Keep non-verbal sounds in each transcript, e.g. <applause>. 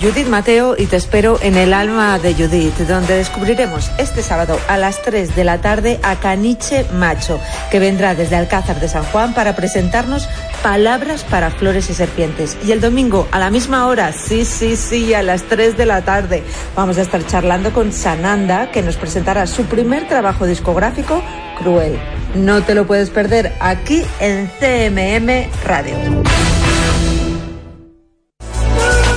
Judith Mateo y te espero en el alma de Judith, donde descubriremos este sábado a las 3 de la tarde a Caniche Macho, que vendrá desde Alcázar de San Juan para presentarnos palabras para flores y serpientes. Y el domingo a la misma hora, sí, sí, sí, a las 3 de la tarde, vamos a estar charlando con Sananda, que nos presentará su primer trabajo discográfico, Cruel. No te lo puedes perder aquí en CMM Radio.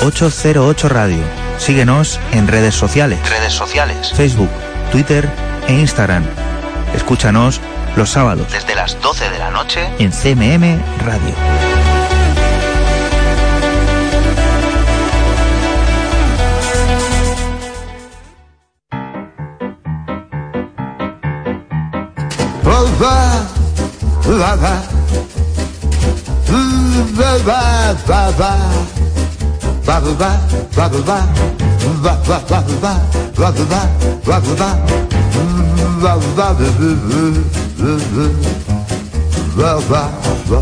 808 Radio. Síguenos en redes sociales. Redes sociales. Facebook, Twitter e Instagram. Escúchanos los sábados Desde las 12 de la noche. en CMM Radio. Va, va, va, va. Va, va, va, va. Va, va, va, va, va, va. Va, va, va, va, va. Va, va, va, va, va, va.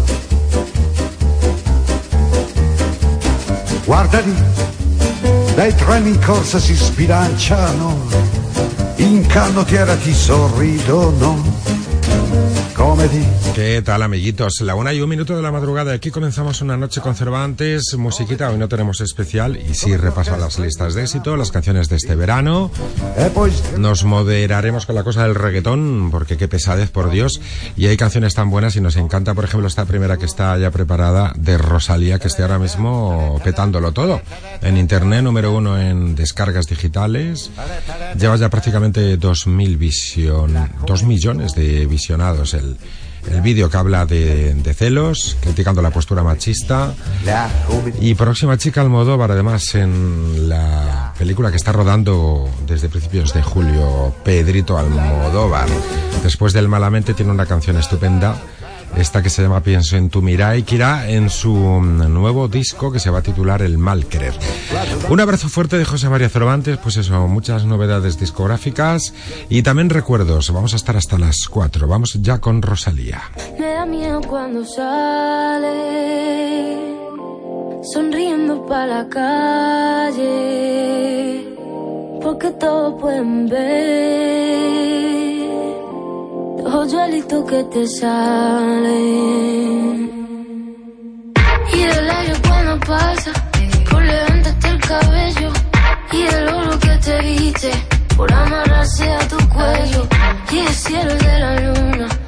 Guarda lì, dai treni in corsa si sbilanciano, in canottiera ti sorridono, ¿Qué tal, amiguitos? La una y un minuto de la madrugada. Aquí comenzamos una noche con Cervantes. Musiquita, hoy no tenemos especial. Y sí, repaso las listas de éxito, las canciones de este verano. E poi Nos moderaremos con la cosa del reggaetón, porque qué pesadez, por Dios. Y hay canciones tan buenas y nos encanta, por ejemplo, esta primera que está ya preparada de Rosalía, que esté ahora mismo petándolo todo. En internet, número uno en descargas digitales. Lleva ya prácticamente dos mil vision, dos millones de visionados el, el vídeo que habla de, de celos, criticando la postura machista. Y próxima chica Almodóvar, además, en la película que está rodando desde principios de julio, Pedrito Almodóvar. Después del Malamente tiene una canción estupenda, esta que se llama Pienso en tu Mirai, que irá en su mm, nuevo disco que se va a titular El Mal Querer. Un abrazo fuerte de José María Cervantes, pues eso, muchas novedades discográficas y también recuerdos. Vamos a estar hasta las 4. Vamos ya con Rosalía. Me da miedo cuando sale sonriendo para la calle, porque pueden ver los hoyuelitos que te salen. Y el aire cuando pasa, por levantarte el cabello, y el oro que te viste, por amarrarse a tu cuello, y el cielo de la luna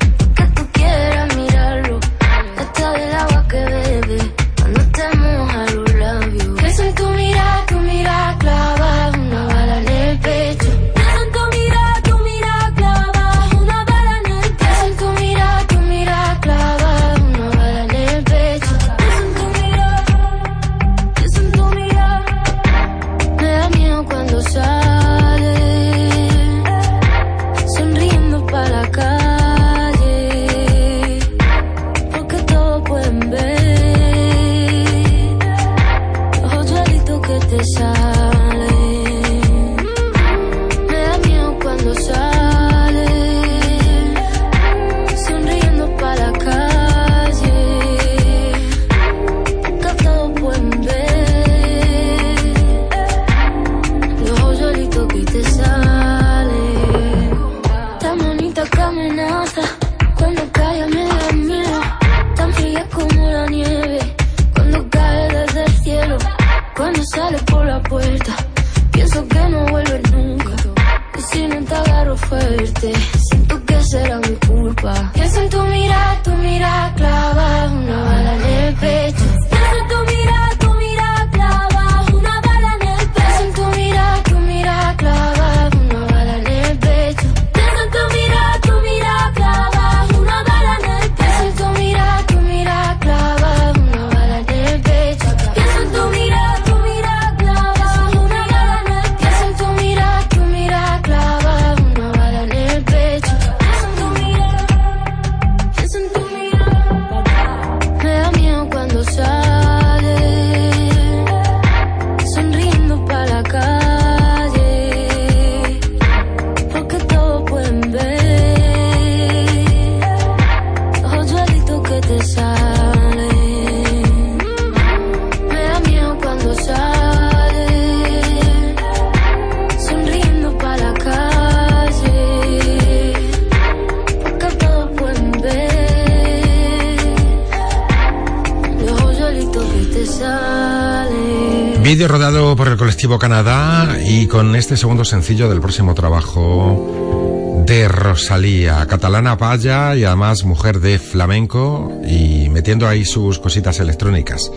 Canadá y con este segundo sencillo del próximo trabajo de Rosalía, catalana paya y además mujer de flamenco y metiendo ahí sus cositas electrónicas.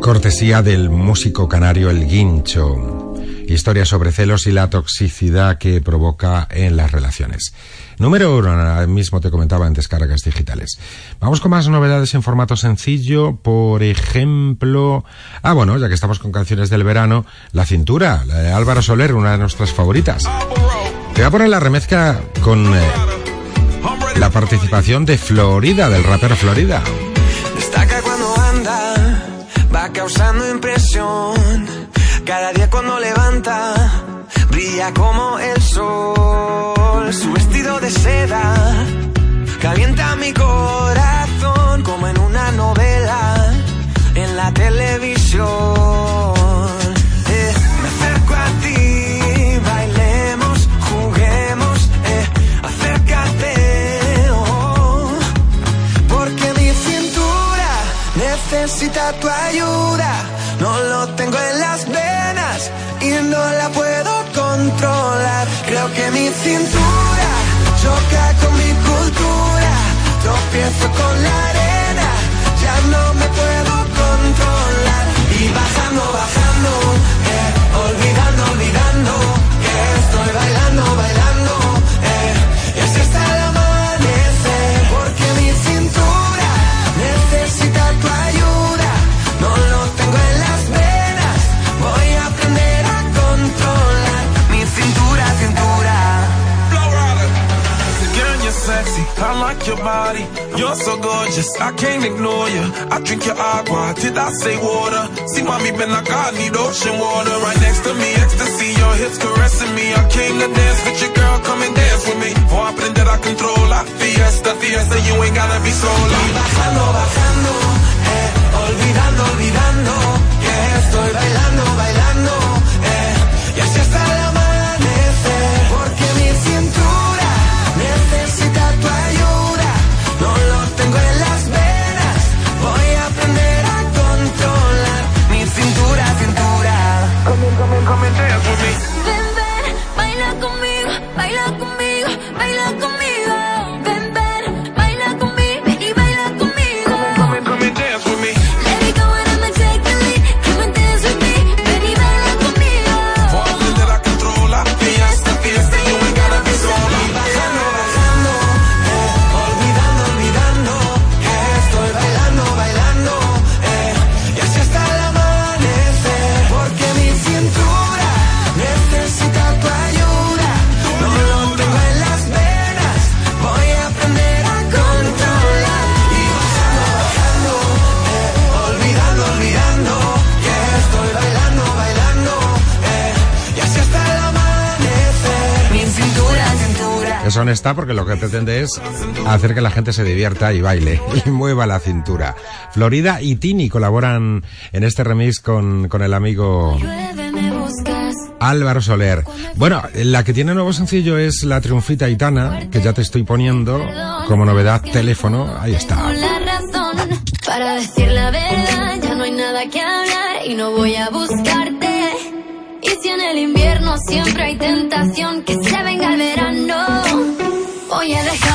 Cortesía del músico canario El Guincho. Historia sobre celos y la toxicidad que provoca en las relaciones. Número uno, ahora mismo te comentaba en descargas digitales. Vamos con más novedades en formato sencillo. Por ejemplo, ah, bueno, ya que estamos con canciones del verano, La Cintura, la de Álvaro Soler, una de nuestras favoritas. Te voy a poner la remezcla con eh, la participación de Florida, del rapero Florida. Destaca cuando anda, va causando impresión. Cada día cuando levanta, brilla como el sol. Su vestido de seda calienta mi corazón como en una novela en la televisión. Cintura choca con mi cultura. Tropiezo con la arena, ya no me puedo controlar. Y bajando, bajando, your body. You're so gorgeous, I can't ignore you. I drink your agua, did I say water? See, mommy been like I need ocean water. Right next to me, ecstasy, your hips caressing me. I came to dance with your girl, come and dance with me. For I aprender a controlar. Fiesta, fiesta, you ain't gotta be sola. Bajando, bajando, eh, olvidando, olvidando, que estoy bailando, está porque lo que pretende es hacer que la gente se divierta y baile <laughs> y mueva la cintura. Florida y Tini colaboran en este remix con, con el amigo Álvaro Soler. Bueno, la que tiene nuevo sencillo es La Triunfita Itana, que ya te estoy poniendo como novedad teléfono. Ahí está. Para decir la verdad, ya no hay nada que hablar y no voy a buscarte. Y si en el invierno siempre hay tentación, que se venga el verano. yeah,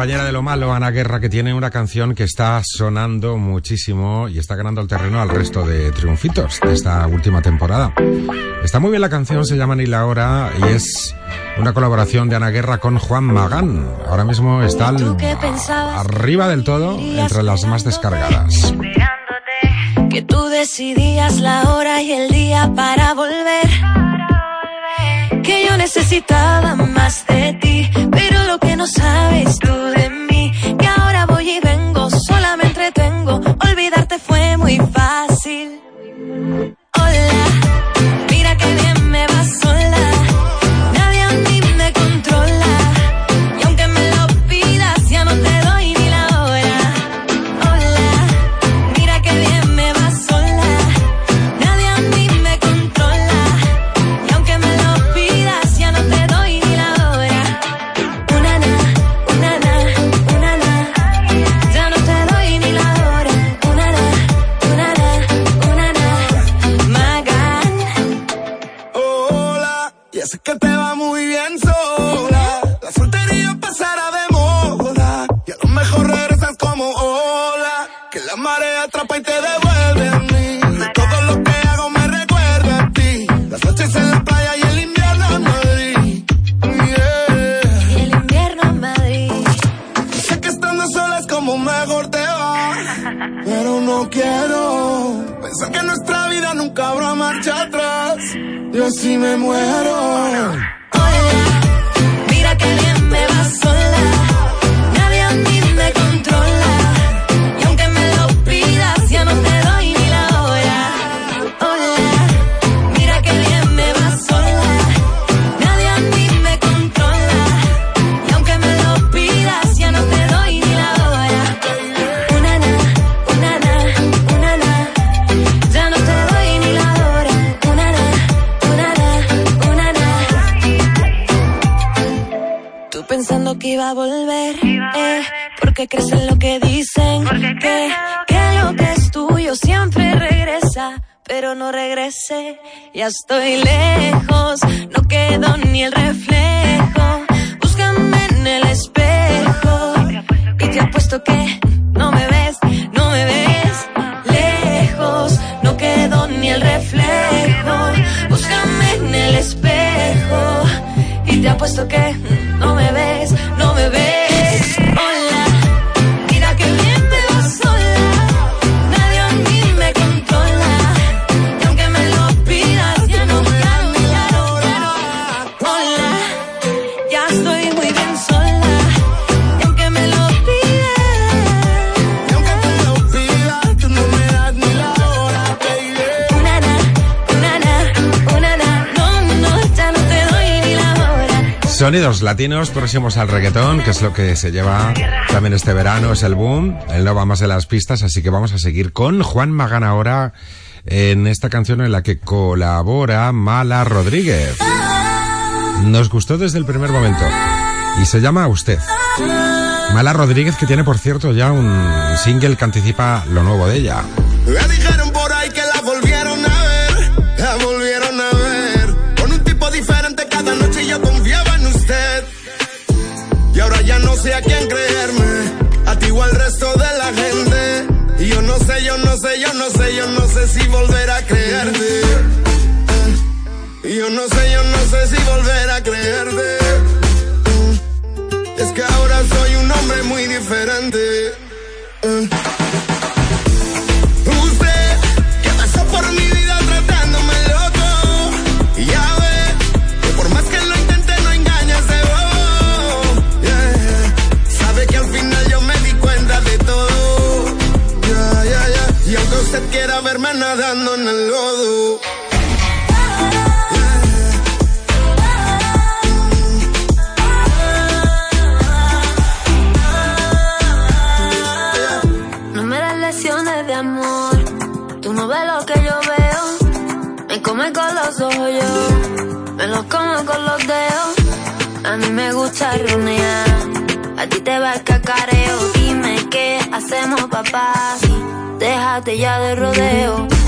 compañera de lo malo, Ana Guerra, que tiene una canción que está sonando muchísimo y está ganando el terreno al resto de triunfitos de esta última temporada. Está muy bien la canción, se llama Ni la hora y es una colaboración de Ana Guerra con Juan Magán. Ahora mismo está al, arriba del todo entre las más descargadas. Que tú decidías la hora y el día para volver. Que yo necesitaba no sabes tú de mí. no regresé. Ya estoy lejos, no quedó ni el reflejo. Búscame en el espejo. Y te apuesto que no me ves, no me ves. Lejos, no quedó ni el reflejo. Búscame en el espejo. Y te apuesto que Sonidos latinos próximos al reggaetón, que es lo que se lleva también este verano, es el boom. Él no va más de las pistas, así que vamos a seguir con Juan Magán ahora en esta canción en la que colabora Mala Rodríguez. Nos gustó desde el primer momento y se llama Usted. Mala Rodríguez que tiene por cierto ya un single que anticipa lo nuevo de ella. Al resto de la gente. Y yo no sé, yo no sé, yo no sé, yo no sé si volver a creerte. Y yo no sé, yo no sé si volver a creerte. Es que ahora soy un hombre muy diferente. Nadando en el lodo. No me das lecciones de amor. Tú no ves lo que yo veo. Me come con los ojos yo. Me lo como con los dedos. A mí me gusta runear. A ti te va el cacareo. Dime qué hacemos, papá. Déjate ya de rodeo.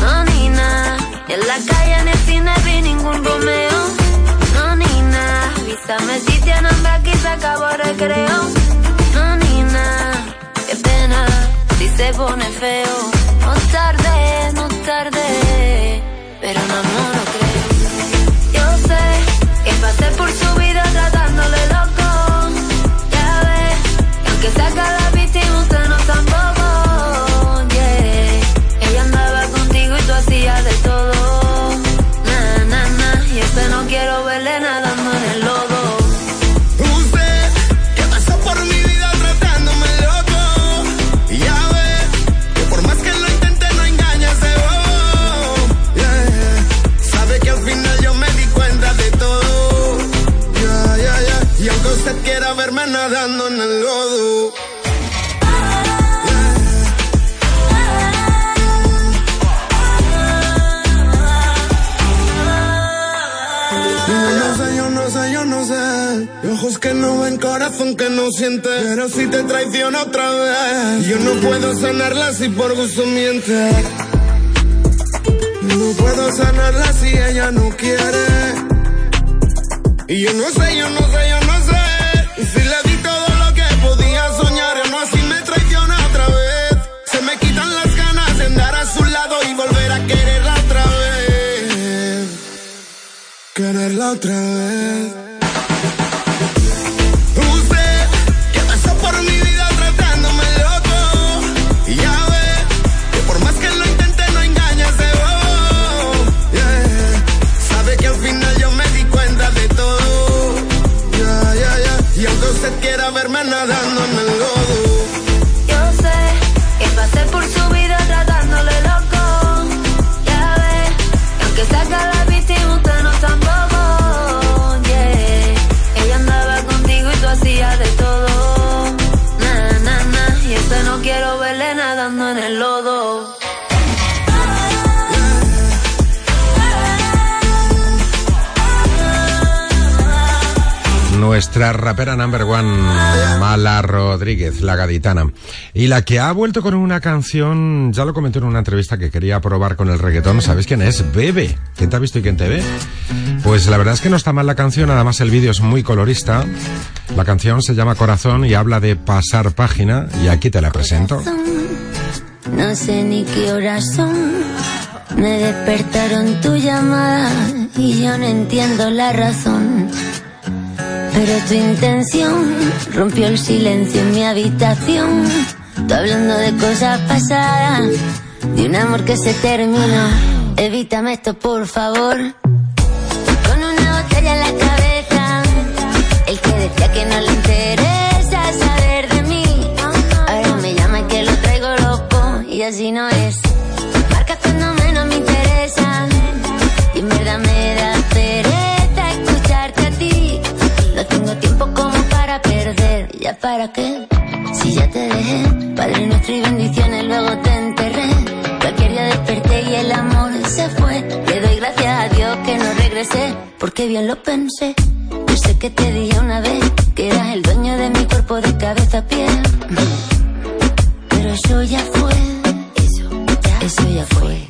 No, ni nada. En la calle, en el cine vi ningún Romeo. No, ni nada. Avísame si tiene hambre aquí se acabó recreo. No, ni nada. Qué pena si se pone feo. No tarde, no tarde. Pero no, no lo creo. Yo sé que pasé por su vida tratándole loco. Ya ves, que aunque saca la no. Pero si te traiciona otra vez, yo no puedo sanarla si por gusto miente. No puedo sanarla si ella no quiere. Y yo no sé, yo no sé, yo no sé. Si le di todo lo que podía soñar, aún así me traiciona otra vez. Se me quitan las ganas de andar a su lado y volver a quererla otra vez quererla otra vez. Mala Rodríguez, la gaditana. Y la que ha vuelto con una canción, ya lo comenté en una entrevista que quería probar con el reggaetón, ¿sabéis quién es? Bebe. ¿Quién te ha visto y quién te ve? Pues la verdad es que no está mal la canción, además el vídeo es muy colorista. La canción se llama Corazón y habla de pasar página y aquí te la presento. No sé ni qué horas son. Me despertaron tu llamada y yo no entiendo la razón. Pero tu intención rompió el silencio en mi habitación. Tú hablando de cosas pasadas, de un amor que se terminó. Evítame esto, por favor. Con una botella en la cabeza, el que decía que no le interesa saber de mí. Ahora me llama que lo traigo loco y así no es. ¿Ya para qué? Si ya te dejé, Padre nuestro y bendiciones, luego te enterré. Cualquier día desperté y el amor se fue. Le doy gracias a Dios que no regresé, porque bien lo pensé. Yo sé que te dije una vez que eras el dueño de mi cuerpo de cabeza a pie. Pero eso ya fue. Eso ya, eso ya fue.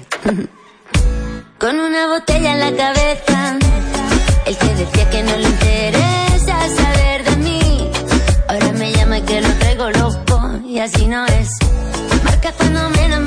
Con una botella en la cabeza. El que decía que no le interesa Así no es. Marca menos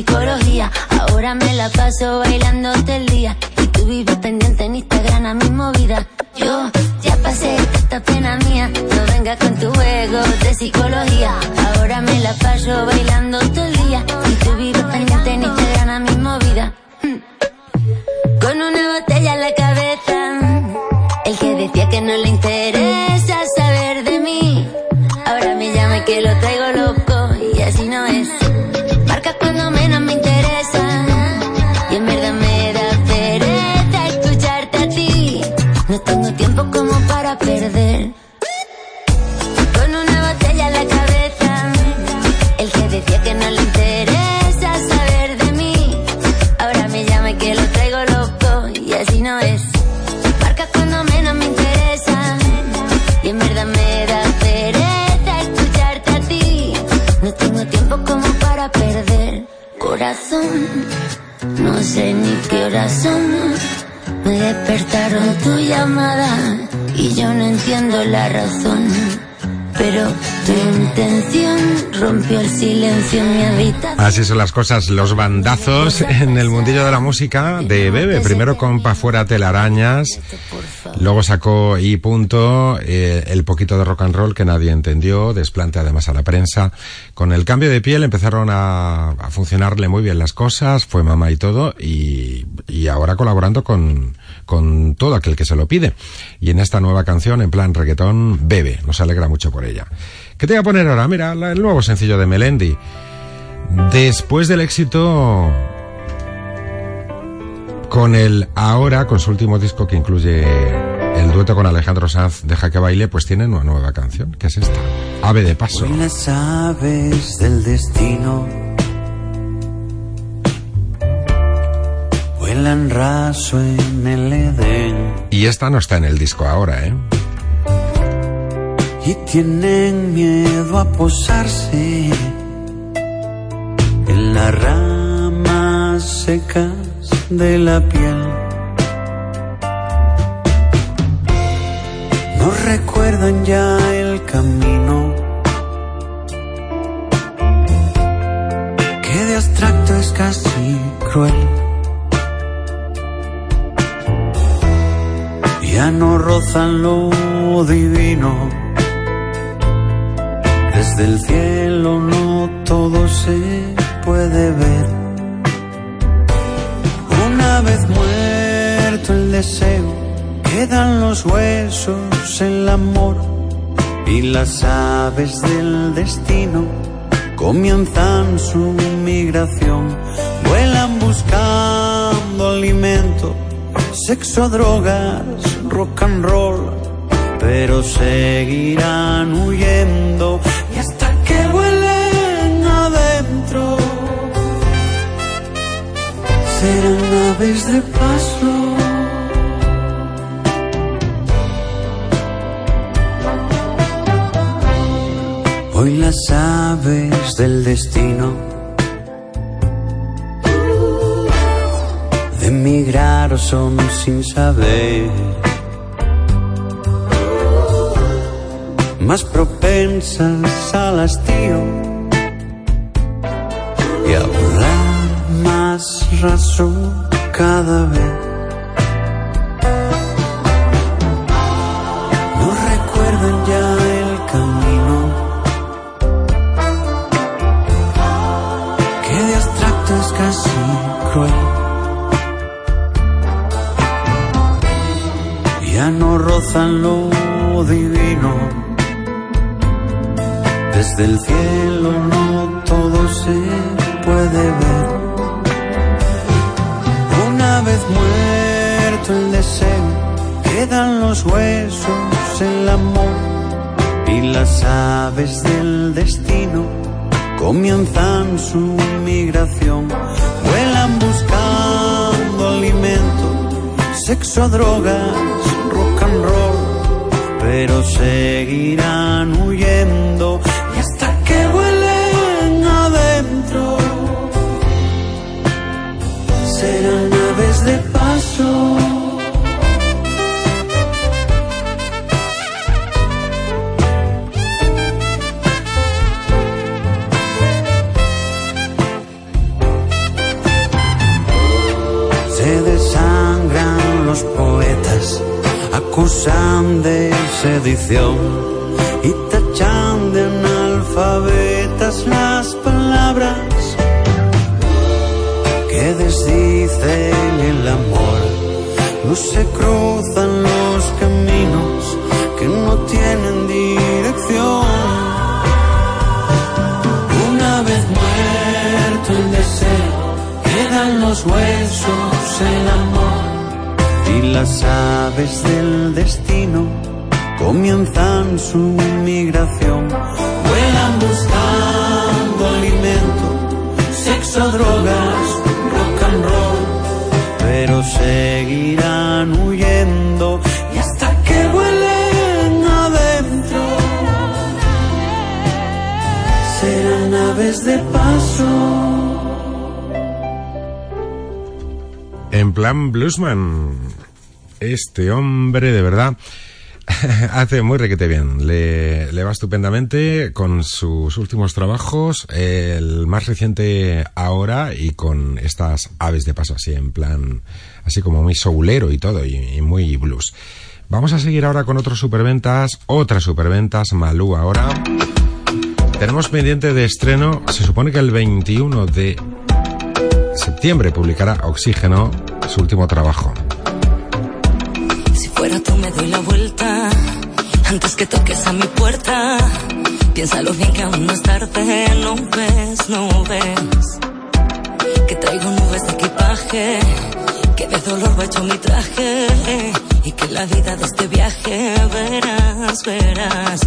psicología. Ahora me la paso bailando todo el día. Y tú vives pendiente en Instagram a mi movida. Yo ya pasé esta pena mía. No vengas con tu juego de psicología. Ahora me la paso bailando todo el día. Sé ni qué horas son. Me despertaron tu llamada y yo no entiendo la razón. Pero tu intención rompió el silencio en mi habitación. Así son las cosas, los bandazos en el mundillo de la música de Bebe. Primero con Pa' fuera telarañas, luego sacó y punto, eh, el poquito de rock and roll que nadie entendió, desplante además a la prensa. Con el cambio de piel empezaron a, a funcionarle muy bien las cosas, fue mamá y todo, y, y ahora colaborando con, con todo aquel que se lo pide. Y en esta nueva canción, en plan reggaetón, Bebe, nos alegra mucho por ella. ¿Qué te voy a poner ahora? Mira, el nuevo sencillo de Melendi. Después del éxito con el ahora, con su último disco que incluye el dueto con Alejandro Sanz, Deja que baile, pues tiene una nueva canción, que es esta, Ave de Paso. Hoy las aves del destino vuelan raso en el Edén Y esta no está en el disco ahora, ¿eh? y tienen miedo a posarse en las ramas secas de la piel. No recuerdan ya el camino que de abstracto es casi cruel. Ya no rozan lo divino. Desde el cielo no todo se puede ver. Una vez muerto el deseo, quedan los huesos, el amor y las aves del destino comienzan su migración. Vuelan buscando alimento, sexo, drogas, rock and roll, pero seguirán huyendo y hasta que vuelen adentro serán aves de paso. Hoy las aves del destino de emigrar son sin saber más propensas al hastío y a volar más raso cada vez. No recuerdan ya el camino que de abstracto es casi cruel. Ya no rozan lo divino desde el. Sexo, sedición y tachan de analfabetas las palabras que desdicen el amor. No se cruzan los caminos que no tienen dirección. Una vez muerto el deseo, quedan los huesos, el amor y las aves del destino comienzan su migración. Vuelan buscando alimento, sexo, drogas, rock and roll, pero seguirán huyendo y hasta que vuelen adentro serán aves de paso. En plan bluesman, este hombre de verdad <laughs> hace muy requete bien. Le, va estupendamente con sus últimos trabajos, el más reciente ahora y con estas aves de paso así en plan, así como muy soulero y todo y, y muy blues. Vamos a seguir ahora con otros superventas, otras superventas, Malú ahora. Tenemos pendiente de estreno, se supone que el 21 de septiembre publicará Oxígeno, su último trabajo. Fuera tú me doy la vuelta antes que toques a mi puerta. Piénsalo bien que aún no es tarde, no ves, no ves. Que traigo nubes de equipaje, que de dolor va hecho mi traje. Y que la vida de este viaje verás, verás.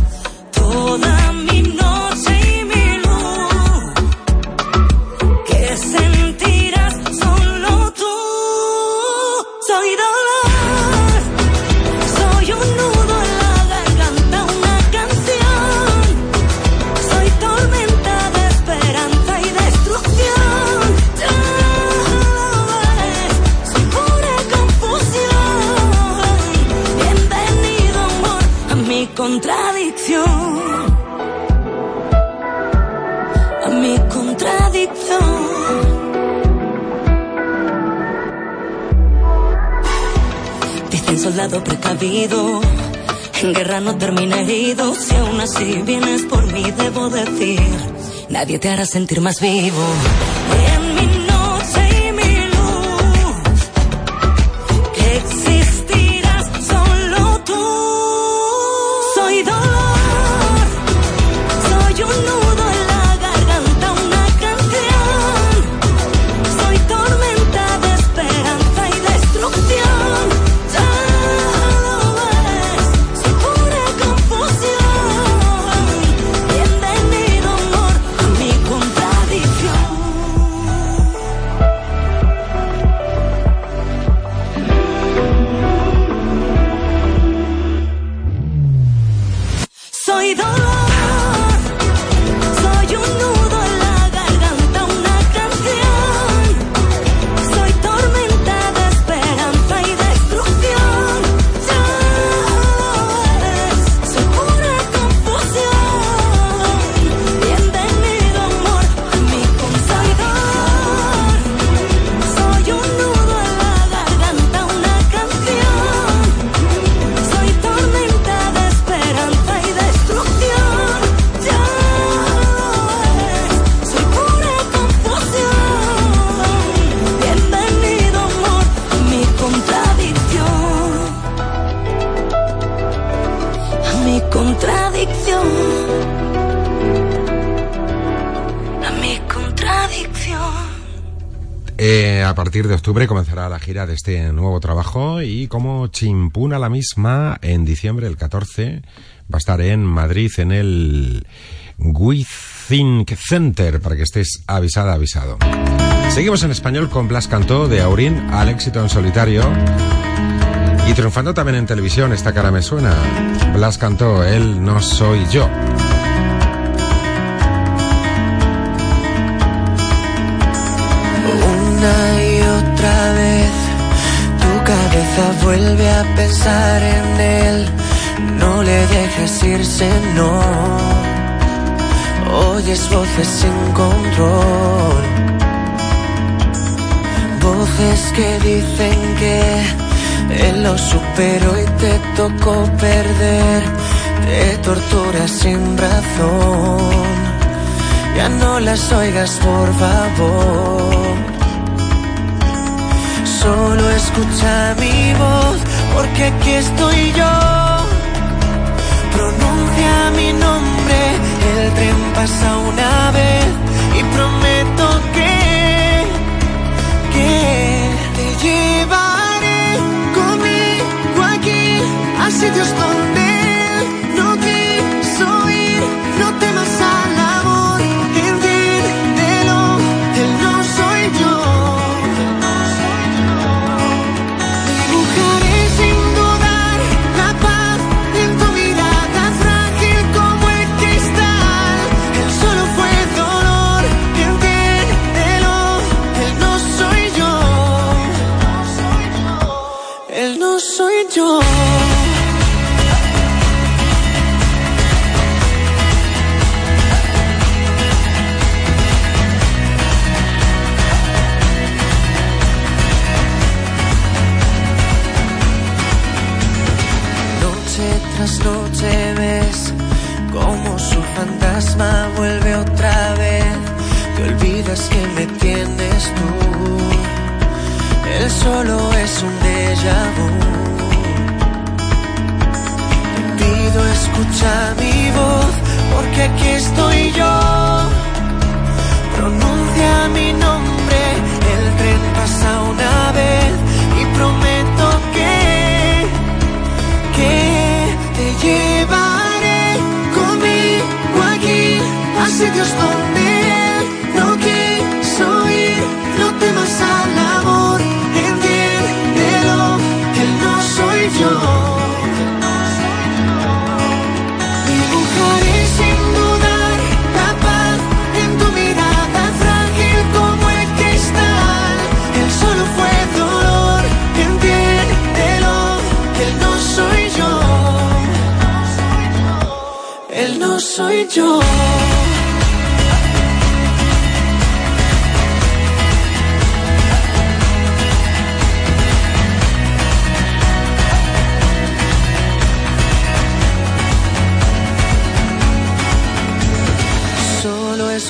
Nadie te hará sentir más vivo. Partir de octubre comenzará la gira de este nuevo trabajo y como chimpuna la misma, en diciembre, el 14, va a estar en Madrid en el WeThink Center para que estés avisada, avisado. Seguimos en español con Blas Cantó de Aurín al éxito en solitario y triunfando también en televisión, esta cara me suena. Blas Cantó, él no soy yo. En él. No le dejes irse, no. Oyes voces sin control. Voces que dicen que él lo superó y te tocó perder. Te torturas sin razón. Ya no las oigas, por favor. Solo escucha mi voz, porque aquí estoy yo. Pronuncia mi nombre, el tren pasa una vez y prometo que, que te llevaré conmigo aquí a sitios donde no quiso ir. No temas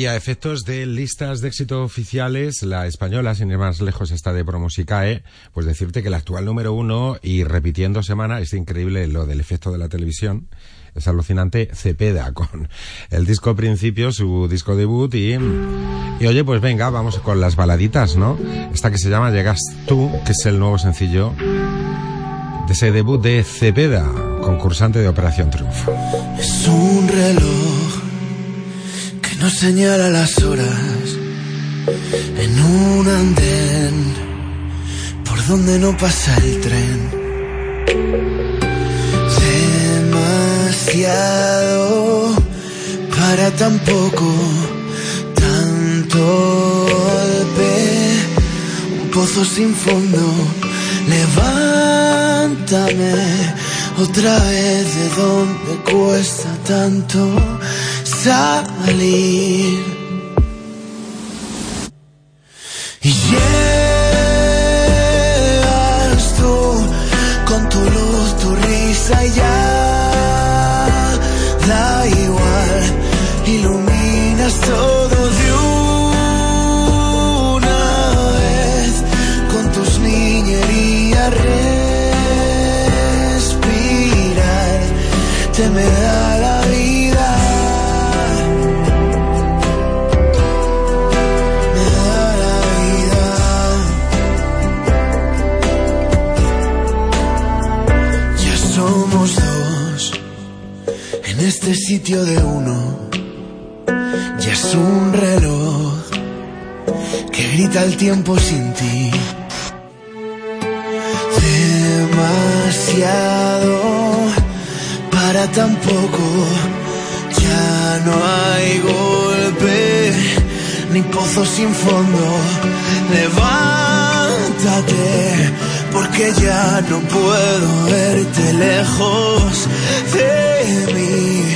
Y a efectos de listas de éxito oficiales, la española, sin ir más lejos, está de Promosicae, pues decirte que el actual número uno, y repitiendo semana, es increíble lo del efecto de la televisión, es alucinante, Cepeda, <laughs> con el disco Principio, su disco debut, y, y oye, pues venga, vamos con las baladitas, ¿no? Esta que se llama Llegas tú, que es el nuevo sencillo de ese debut de Cepeda, concursante de Operación Triunfo. Es un reloj nos señala las horas en un andén por donde no pasa el tren. Demasiado para tan poco, tanto golpe, un pozo sin fondo. Levanta Cuéntame otra vez de dónde cuesta tanto salir. Y llegas tú con tu luz, tu risa y ya da igual, iluminas todo de una vez con tus niñerías respirar te me da sitio de uno ya es un reloj que grita el tiempo sin ti demasiado para tan poco. Ya no hay golpe ni pozo sin fondo. Levántate porque ya no puedo verte lejos de mí.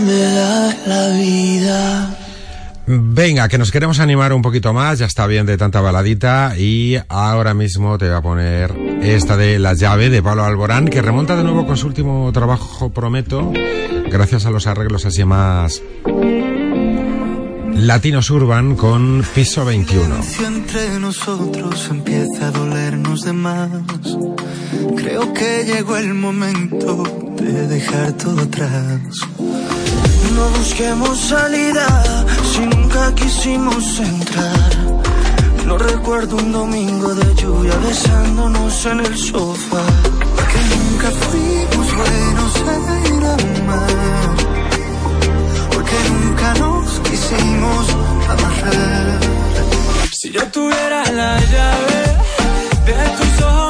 Me da la vida. Venga, que nos queremos animar un poquito más, ya está bien de tanta baladita y ahora mismo te voy a poner esta de La llave de Pablo Alborán, que remonta de nuevo con su último trabajo, prometo, gracias a los arreglos así más latinos urban con Piso 21. Si entre nosotros empieza a dolernos de más. Creo que llegó el momento de dejar todo atrás. No busquemos salida si nunca quisimos entrar. No recuerdo un domingo de lluvia besándonos en el sofá. Que nunca fuimos buenos en amar. Porque nunca nos quisimos amarrar. Si yo tuviera la llave de tus ojos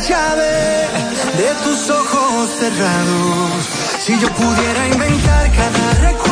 llave de tus ojos cerrados. Si yo pudiera inventar cada recuerdo.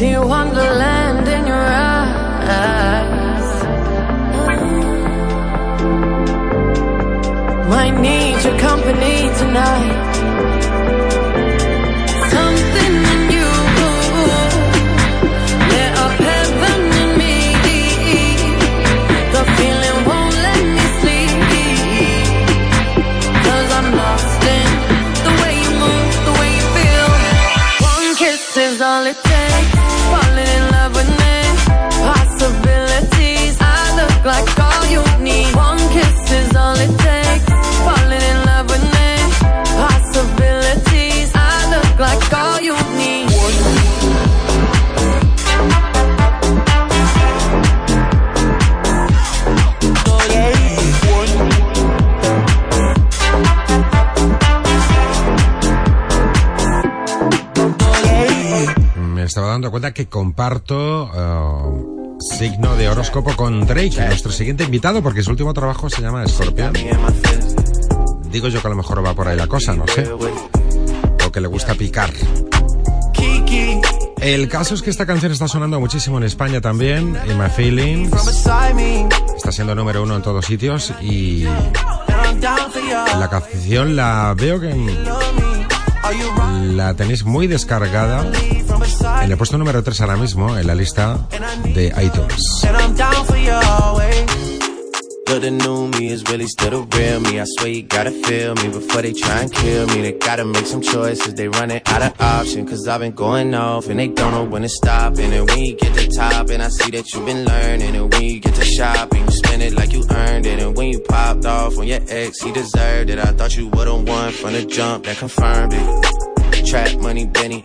See wonderland in your eyes. Might need your company tonight. Cuenta que comparto eh, signo de horóscopo con Drake, nuestro siguiente invitado, porque su último trabajo se llama Scorpion. Digo yo que a lo mejor va por ahí la cosa, no sé. O que le gusta picar. El caso es que esta canción está sonando muchísimo en España también, In My Feelings. Está siendo número uno en todos sitios y la canción la veo que la tenéis muy descargada en el puesto número 3 ahora mismo en la lista de iTunes. And I'm down for you always. But the new me is really still the real me. I swear you gotta feel me before they try and kill me. They gotta make some choices. They running out of option. Cause I've been going off and they don't know when to stop. And then when you get to top, and I see that you've been learning. And when you get to shopping, you spend it like you earned it. And when you popped off on your ex, he deserved it. I thought you would've won from the jump that confirmed it. Trap money, Benny.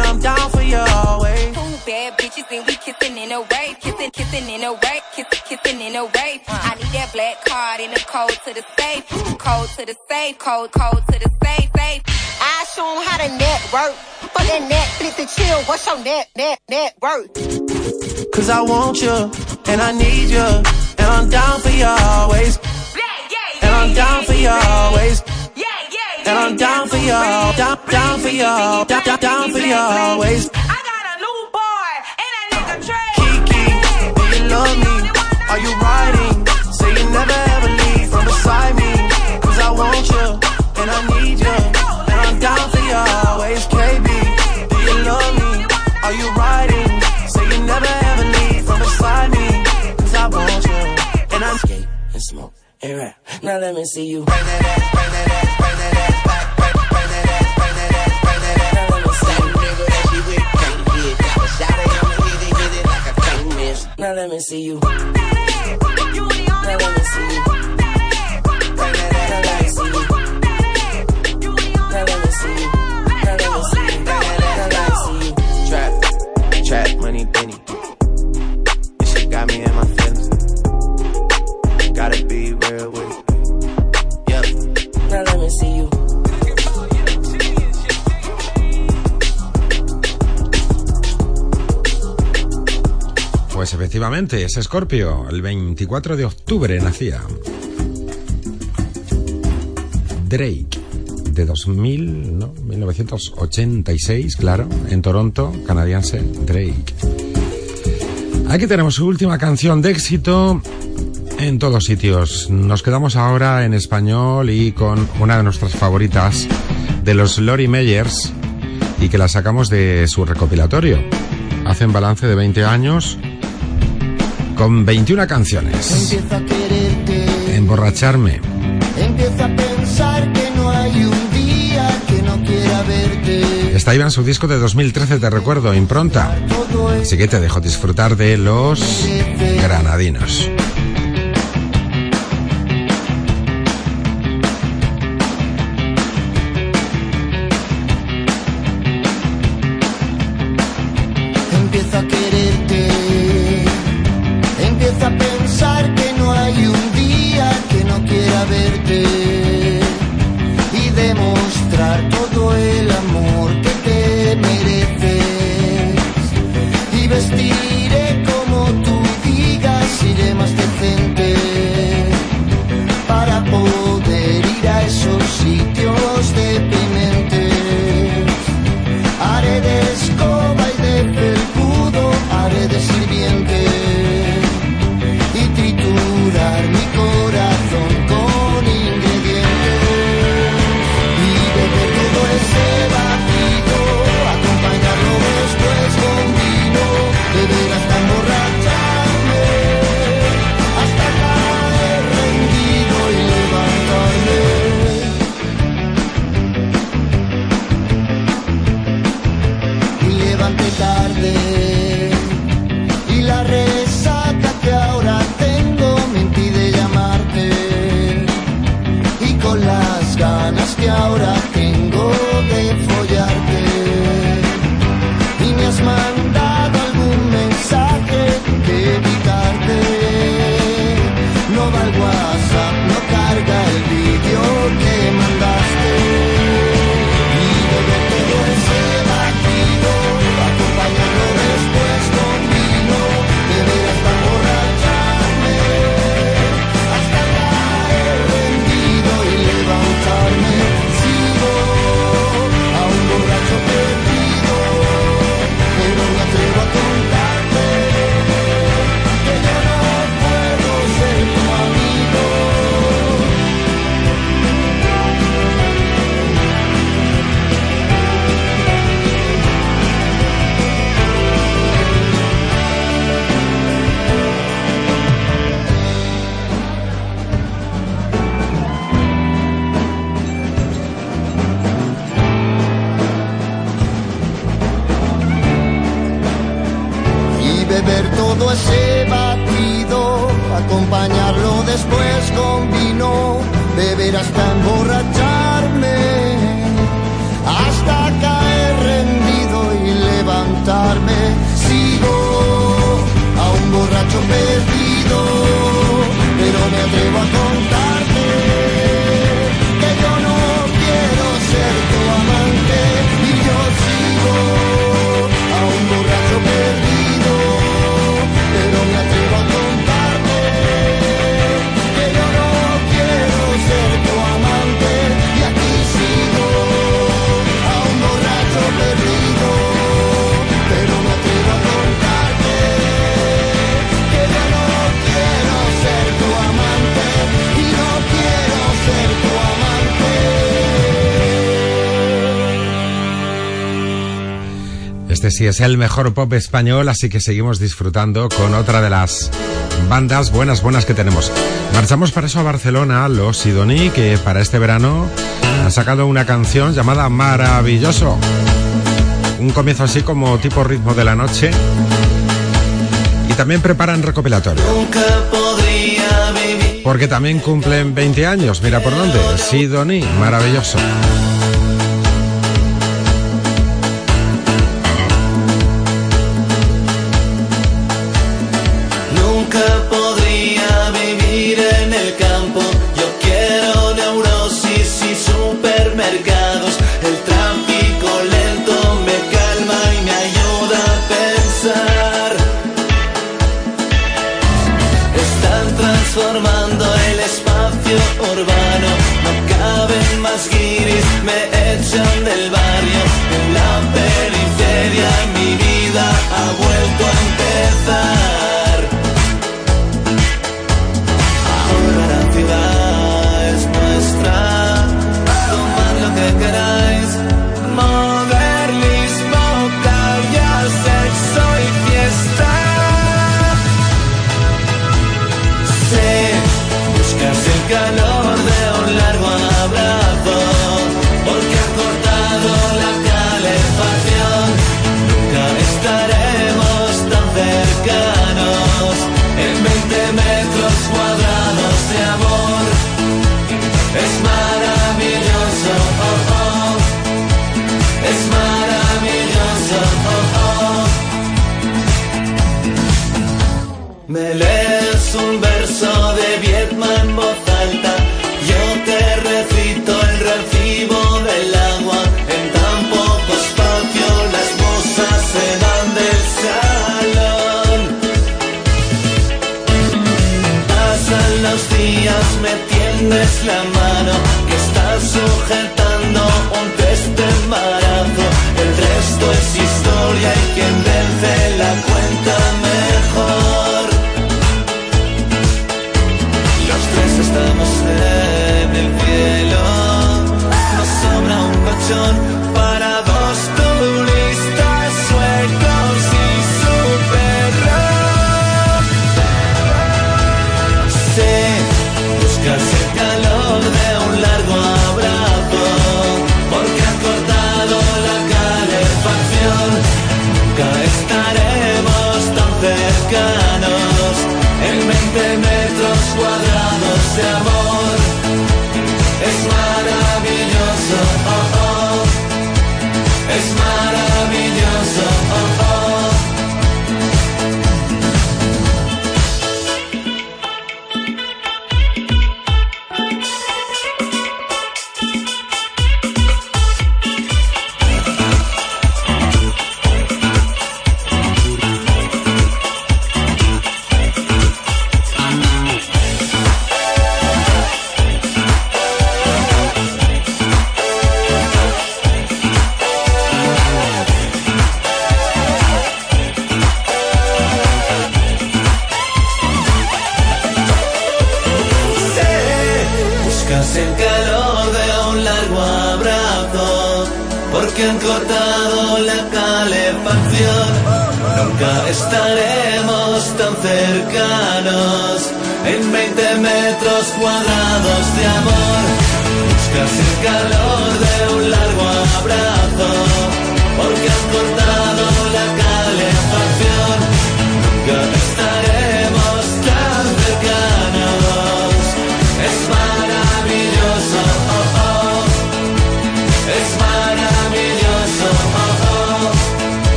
And I'm down for you always. Two bad bitches and we kissing in a way, kissing, kissing in a way, kissing, kissing in a way. I need that black card in the code to the safe, code to the safe, code, code to the safe, safe. I show 'em how to network. For that Netflix and chill, what's your net, net, net worth? Cause I want you, and I need you, and I'm down for you always. And I'm down for you always. And I'm down for you, down, down for you, down, down, down for you always. Kiki, do you love me? Are you riding? Say you never ever leave from beside me. Cause I want you, and I need you, and I'm down for you always. KB, do you love me? Are you riding? Say you never ever leave from beside me. Cause I want you, and I'm skate and smoke Now let me see you. Now let me see you. Now let me see you. Now let me see you. Now let me see you. Now let me see you. Now let me see you. Now let me see you. Trap, trap, money, penny. This shit got me in my feelings. Gotta be real with it. Yep. Now let me see you. Pues efectivamente, es Scorpio. El 24 de octubre nacía. Drake, de 2000, ¿no? 1986, claro, en Toronto, canadiense, Drake. Aquí tenemos su última canción de éxito en todos sitios. Nos quedamos ahora en español y con una de nuestras favoritas de los Lori Meyers y que la sacamos de su recopilatorio. Hacen balance de 20 años con 21 canciones. A quererte, Emborracharme, empiezo a pensar que no hay un día que no quiera verte. Está iba en su disco de 2013, te recuerdo, Impronta. Así que te dejo disfrutar de los granadinos. Amante. Este sí es el mejor pop español, así que seguimos disfrutando con otra de las bandas buenas, buenas que tenemos. Marchamos para eso a Barcelona, los Sidoní, que para este verano han sacado una canción llamada Maravilloso. Un comienzo así como tipo ritmo de la noche. Y también preparan recopilatorio. Nunca podría vivir. Porque también cumplen 20 años. Mira por dónde. Sidoní, maravilloso. Me lees un verso de Vietma en voz alta. Yo te recito el recibo del agua. En tan poco espacio las musas se van del salón. Pasan los días, me tiendes la mano que estás sujetando un test de embarazo. El resto es historia y quien vence la cuenta porque han cortado la calefacción. Nunca estaremos tan cercanos en 20 metros cuadrados de amor. Buscas el calor de un largo abrazo,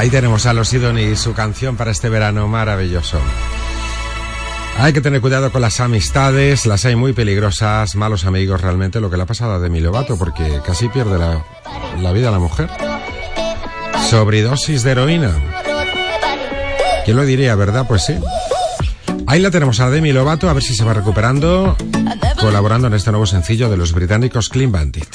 Ahí tenemos a los Sidon y su canción para este verano maravilloso. Hay que tener cuidado con las amistades, las hay muy peligrosas, malos amigos realmente, lo que le ha pasado a Demi Lovato, porque casi pierde la, la vida a la mujer. Sobredosis de heroína. ¿Quién lo diría, verdad? Pues sí. Ahí la tenemos a Demi Lovato, a ver si se va recuperando, colaborando en este nuevo sencillo de los británicos Clean Bandit.